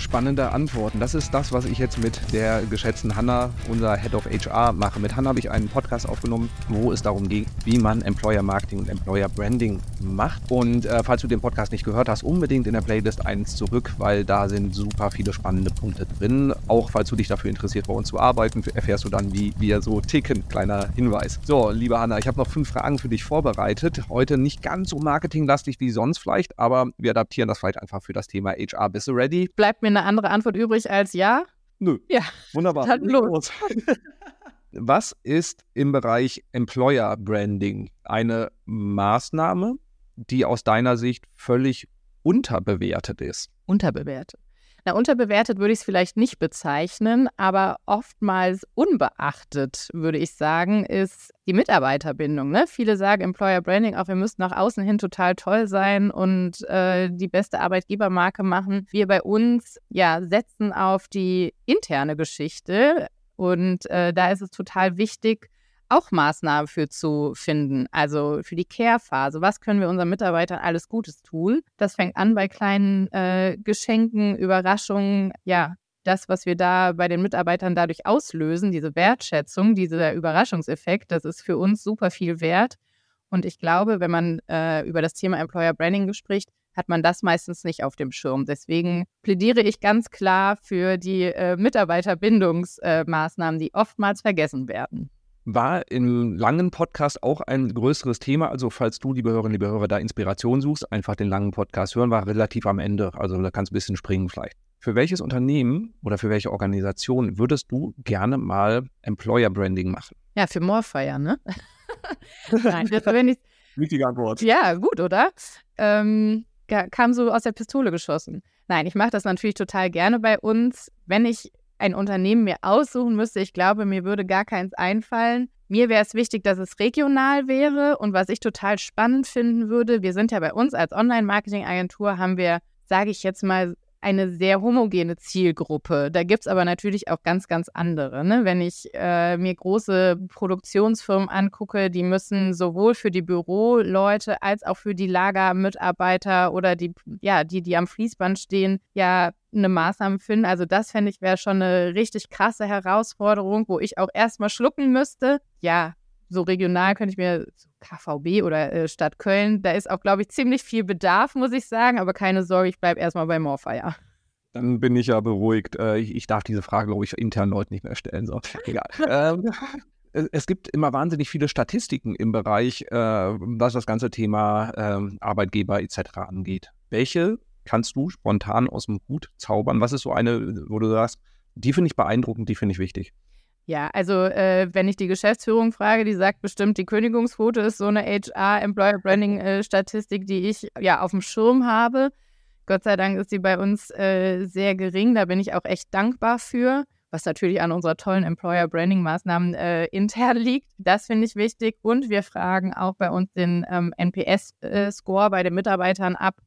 spannende Antworten. Das ist das, was ich jetzt mit der geschätzten Hanna, unser Head of HR, mache. Mit Hanna habe ich einen Podcast aufgenommen, wo es darum ging, wie man Employer Marketing und Employer Branding macht. Und äh, falls du den Podcast nicht gehört hast, unbedingt in der Playlist eins zurück, weil da sind super viele spannende Punkte drin. Auch falls du dich dafür interessierst, bei uns zu arbeiten, erfährst du dann, wie wir so ticken. Kleiner Hinweis. So, liebe Hanna, ich habe noch fünf Fragen für dich vorbereitet. Heute nicht ganz so marketinglastig wie sonst vielleicht, aber wir adaptieren das vielleicht einfach für das Thema HR. Bist du ready? Bleibt mir eine andere Antwort übrig als ja? Nö. Ja. Wunderbar. Dann los. Was ist im Bereich Employer Branding eine Maßnahme, die aus deiner Sicht völlig unterbewertet ist? Unterbewertet. Na, unterbewertet würde ich es vielleicht nicht bezeichnen, aber oftmals unbeachtet, würde ich sagen, ist die Mitarbeiterbindung. Ne? Viele sagen Employer Branding auch, wir müssen nach außen hin total toll sein und äh, die beste Arbeitgebermarke machen. Wir bei uns ja setzen auf die interne Geschichte und äh, da ist es total wichtig, auch Maßnahmen für zu finden. Also für die Care-Phase. Was können wir unseren Mitarbeitern alles Gutes tun? Das fängt an bei kleinen äh, Geschenken, Überraschungen. Ja, das, was wir da bei den Mitarbeitern dadurch auslösen, diese Wertschätzung, dieser Überraschungseffekt, das ist für uns super viel wert. Und ich glaube, wenn man äh, über das Thema Employer Branding spricht, hat man das meistens nicht auf dem Schirm. Deswegen plädiere ich ganz klar für die äh, Mitarbeiterbindungsmaßnahmen, die oftmals vergessen werden war im langen Podcast auch ein größeres Thema. Also falls du, liebe Hörerinnen, liebe Hörer, da Inspiration suchst, einfach den langen Podcast hören, war relativ am Ende. Also da kannst du ein bisschen springen vielleicht. Für welches Unternehmen oder für welche Organisation würdest du gerne mal Employer Branding machen? Ja, für Morfire, ne? Nein, das wenn ich. Wichtige Antwort. Ja, gut, oder? Ähm, kam so aus der Pistole geschossen. Nein, ich mache das natürlich total gerne bei uns. Wenn ich ein Unternehmen mir aussuchen müsste, ich glaube, mir würde gar keins einfallen. Mir wäre es wichtig, dass es regional wäre. Und was ich total spannend finden würde, wir sind ja bei uns als Online-Marketing-Agentur, haben wir, sage ich jetzt mal, eine sehr homogene Zielgruppe. Da gibt es aber natürlich auch ganz, ganz andere. Ne? Wenn ich äh, mir große Produktionsfirmen angucke, die müssen sowohl für die Büroleute als auch für die Lagermitarbeiter oder die, ja, die, die am Fließband stehen, ja eine Maßnahme finden. Also das fände ich wäre schon eine richtig krasse Herausforderung, wo ich auch erstmal schlucken müsste. Ja, so regional könnte ich mir KVB oder äh, Stadt Köln, da ist auch, glaube ich, ziemlich viel Bedarf, muss ich sagen. Aber keine Sorge, ich bleibe erstmal bei Morfire. Dann bin ich ja beruhigt. Äh, ich, ich, darf diese Frage, glaube ich, intern Leuten nicht mehr stellen. So, egal. ähm, es gibt immer wahnsinnig viele Statistiken im Bereich, äh, was das ganze Thema äh, Arbeitgeber etc. angeht. Welche kannst du spontan aus dem Hut zaubern? Was ist so eine, wo du sagst, die finde ich beeindruckend, die finde ich wichtig? Ja, also äh, wenn ich die Geschäftsführung frage, die sagt bestimmt, die Kündigungsquote ist so eine HR Employer Branding äh, Statistik, die ich ja auf dem Schirm habe. Gott sei Dank ist sie bei uns äh, sehr gering. Da bin ich auch echt dankbar für, was natürlich an unserer tollen Employer Branding Maßnahmen äh, intern liegt. Das finde ich wichtig. Und wir fragen auch bei uns den ähm, NPS-Score äh, bei den Mitarbeitern ab.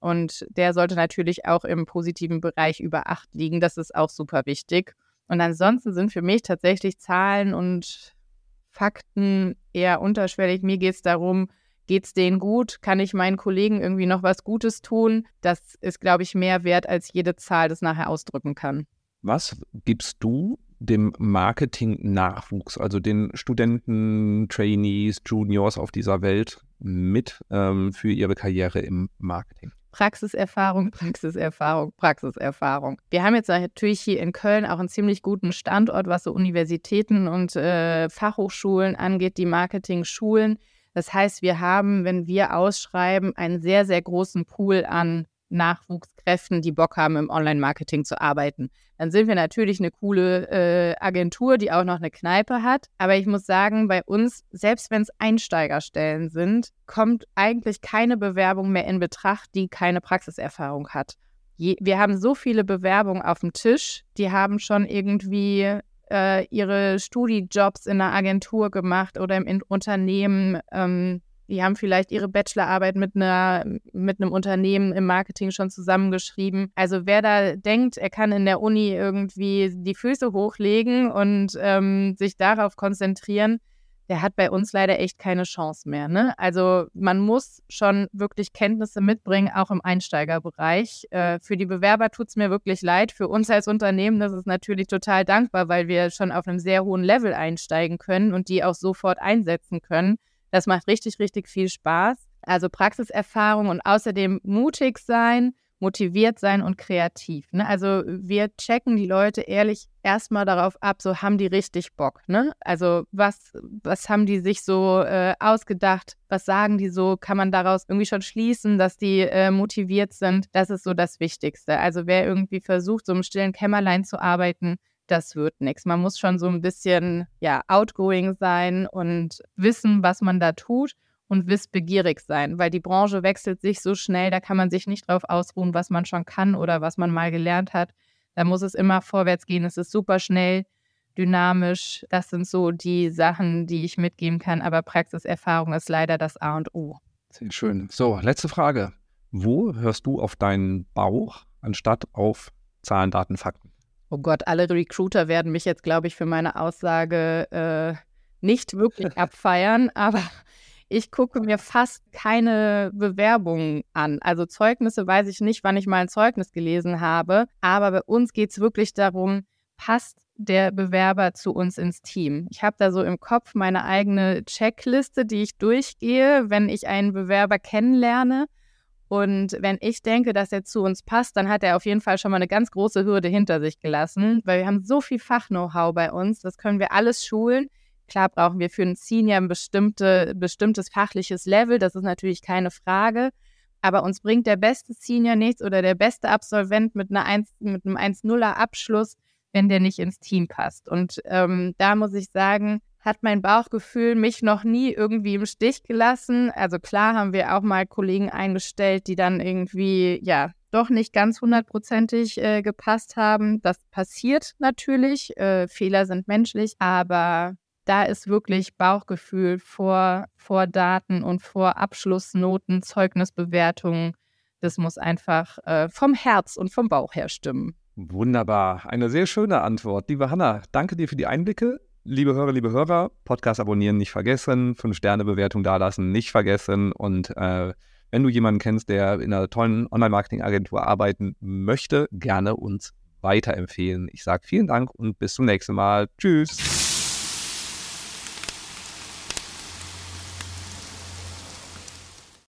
Und der sollte natürlich auch im positiven Bereich über acht liegen. Das ist auch super wichtig. Und ansonsten sind für mich tatsächlich Zahlen und Fakten eher unterschwellig. Mir geht es darum, geht es denen gut? Kann ich meinen Kollegen irgendwie noch was Gutes tun? Das ist, glaube ich, mehr wert, als jede Zahl das nachher ausdrücken kann. Was gibst du dem Marketing-Nachwuchs, also den Studenten, Trainees, Juniors auf dieser Welt mit ähm, für ihre Karriere im Marketing? Praxiserfahrung, Praxiserfahrung, Praxiserfahrung. Wir haben jetzt natürlich hier in Köln auch einen ziemlich guten Standort, was so Universitäten und äh, Fachhochschulen angeht, die Marketing-Schulen. Das heißt, wir haben, wenn wir ausschreiben, einen sehr, sehr großen Pool an Nachwuchskräften, die Bock haben, im Online-Marketing zu arbeiten. Dann sind wir natürlich eine coole äh, Agentur, die auch noch eine Kneipe hat. Aber ich muss sagen, bei uns, selbst wenn es Einsteigerstellen sind, kommt eigentlich keine Bewerbung mehr in Betracht, die keine Praxiserfahrung hat. Je, wir haben so viele Bewerbungen auf dem Tisch, die haben schon irgendwie äh, ihre Studijobs in einer Agentur gemacht oder im Unternehmen. Ähm, die haben vielleicht ihre Bachelorarbeit mit, einer, mit einem Unternehmen im Marketing schon zusammengeschrieben. Also wer da denkt, er kann in der Uni irgendwie die Füße hochlegen und ähm, sich darauf konzentrieren, der hat bei uns leider echt keine Chance mehr. Ne? Also man muss schon wirklich Kenntnisse mitbringen, auch im Einsteigerbereich. Äh, für die Bewerber tut es mir wirklich leid. Für uns als Unternehmen, das ist natürlich total dankbar, weil wir schon auf einem sehr hohen Level einsteigen können und die auch sofort einsetzen können. Das macht richtig, richtig viel Spaß. Also Praxiserfahrung und außerdem mutig sein, motiviert sein und kreativ. Ne? Also wir checken die Leute ehrlich erstmal darauf ab, so haben die richtig Bock. Ne? Also was, was haben die sich so äh, ausgedacht? Was sagen die so? Kann man daraus irgendwie schon schließen, dass die äh, motiviert sind? Das ist so das Wichtigste. Also wer irgendwie versucht, so im stillen Kämmerlein zu arbeiten, das wird nichts. Man muss schon so ein bisschen ja outgoing sein und wissen, was man da tut und wissbegierig sein, weil die Branche wechselt sich so schnell, da kann man sich nicht drauf ausruhen, was man schon kann oder was man mal gelernt hat. Da muss es immer vorwärts gehen. Es ist super schnell, dynamisch. Das sind so die Sachen, die ich mitgeben kann. Aber Praxiserfahrung ist leider das A und O. Sehr schön. So, letzte Frage. Wo hörst du auf deinen Bauch anstatt auf Zahlen, Daten, Fakten? Oh Gott, alle Recruiter werden mich jetzt, glaube ich, für meine Aussage äh, nicht wirklich abfeiern, aber ich gucke mir fast keine Bewerbungen an. Also Zeugnisse weiß ich nicht, wann ich mal ein Zeugnis gelesen habe. Aber bei uns geht es wirklich darum, passt der Bewerber zu uns ins Team. Ich habe da so im Kopf meine eigene Checkliste, die ich durchgehe, wenn ich einen Bewerber kennenlerne. Und wenn ich denke, dass er zu uns passt, dann hat er auf jeden Fall schon mal eine ganz große Hürde hinter sich gelassen, weil wir haben so viel Fach-Know-how bei uns, das können wir alles schulen. Klar brauchen wir für einen Senior ein bestimmte, bestimmtes fachliches Level, das ist natürlich keine Frage. Aber uns bringt der beste Senior nichts oder der beste Absolvent mit, einer 1, mit einem 1-0er Abschluss, wenn der nicht ins Team passt. Und ähm, da muss ich sagen, hat mein Bauchgefühl mich noch nie irgendwie im Stich gelassen. Also klar haben wir auch mal Kollegen eingestellt, die dann irgendwie, ja, doch nicht ganz hundertprozentig äh, gepasst haben. Das passiert natürlich. Äh, Fehler sind menschlich, aber da ist wirklich Bauchgefühl vor, vor Daten und vor Abschlussnoten, Zeugnisbewertungen. Das muss einfach äh, vom Herz und vom Bauch her stimmen. Wunderbar. Eine sehr schöne Antwort. Liebe Hanna, danke dir für die Einblicke. Liebe Hörer, liebe Hörer, Podcast abonnieren nicht vergessen, Fünf-Sterne-Bewertung dalassen nicht vergessen und äh, wenn du jemanden kennst, der in einer tollen Online-Marketing-Agentur arbeiten möchte, gerne uns weiterempfehlen. Ich sage vielen Dank und bis zum nächsten Mal. Tschüss.